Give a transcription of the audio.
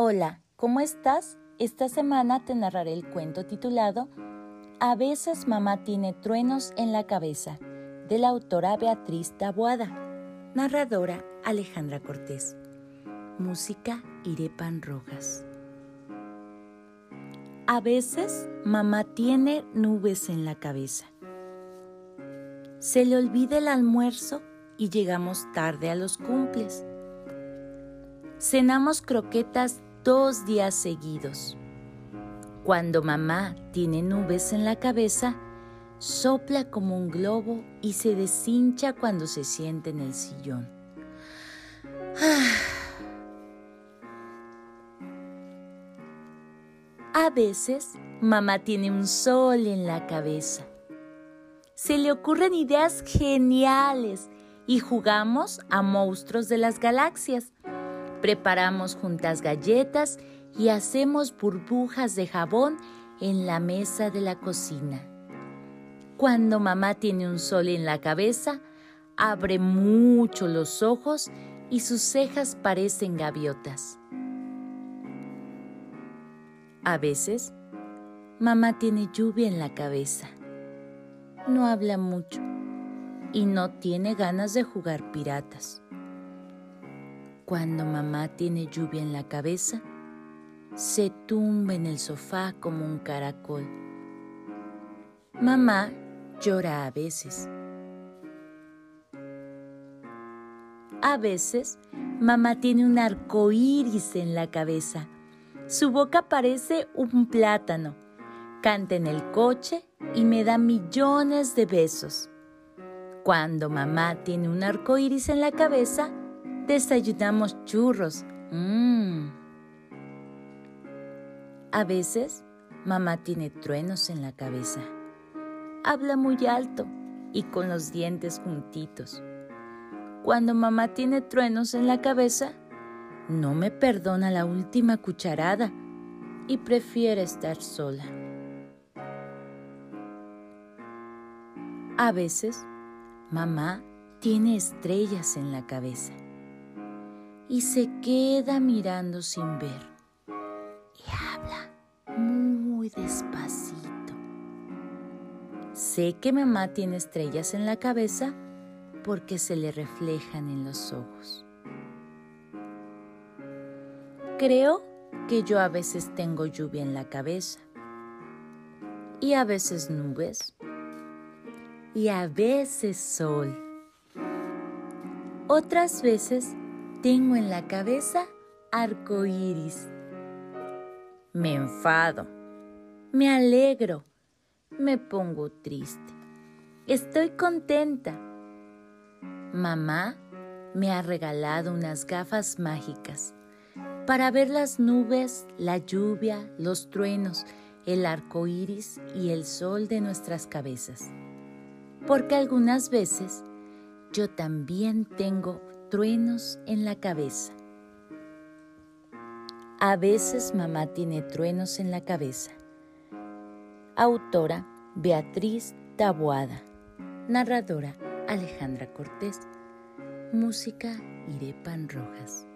Hola, ¿cómo estás? Esta semana te narraré el cuento titulado A veces mamá tiene truenos en la cabeza, de la autora Beatriz Taboada, narradora Alejandra Cortés, música Irepan Rojas. A veces mamá tiene nubes en la cabeza. Se le olvida el almuerzo y llegamos tarde a los cumples. Cenamos croquetas dos días seguidos. Cuando mamá tiene nubes en la cabeza, sopla como un globo y se deshincha cuando se siente en el sillón. A veces, mamá tiene un sol en la cabeza. Se le ocurren ideas geniales y jugamos a monstruos de las galaxias Preparamos juntas galletas y hacemos burbujas de jabón en la mesa de la cocina. Cuando mamá tiene un sol en la cabeza, abre mucho los ojos y sus cejas parecen gaviotas. A veces, mamá tiene lluvia en la cabeza. No habla mucho y no tiene ganas de jugar piratas. Cuando mamá tiene lluvia en la cabeza, se tumba en el sofá como un caracol. Mamá llora a veces. A veces, mamá tiene un arco iris en la cabeza. Su boca parece un plátano. Canta en el coche y me da millones de besos. Cuando mamá tiene un arco iris en la cabeza, desayunamos churros. Mmm. A veces, mamá tiene truenos en la cabeza. Habla muy alto y con los dientes juntitos. Cuando mamá tiene truenos en la cabeza, no me perdona la última cucharada y prefiere estar sola. A veces, mamá tiene estrellas en la cabeza y se queda mirando sin ver. Y habla muy despacito. Sé que mamá tiene estrellas en la cabeza porque se le reflejan en los ojos. Creo que yo a veces tengo lluvia en la cabeza y a veces nubes y a veces sol. Otras veces tengo en la cabeza arco iris. Me enfado, me alegro, me pongo triste. Estoy contenta. Mamá me ha regalado unas gafas mágicas para ver las nubes, la lluvia, los truenos, el arco iris y el sol de nuestras cabezas. Porque algunas veces yo también tengo truenos en la cabeza. A veces mamá tiene truenos en la cabeza. Autora Beatriz Taboada. Narradora Alejandra Cortés. Música Irepan Rojas.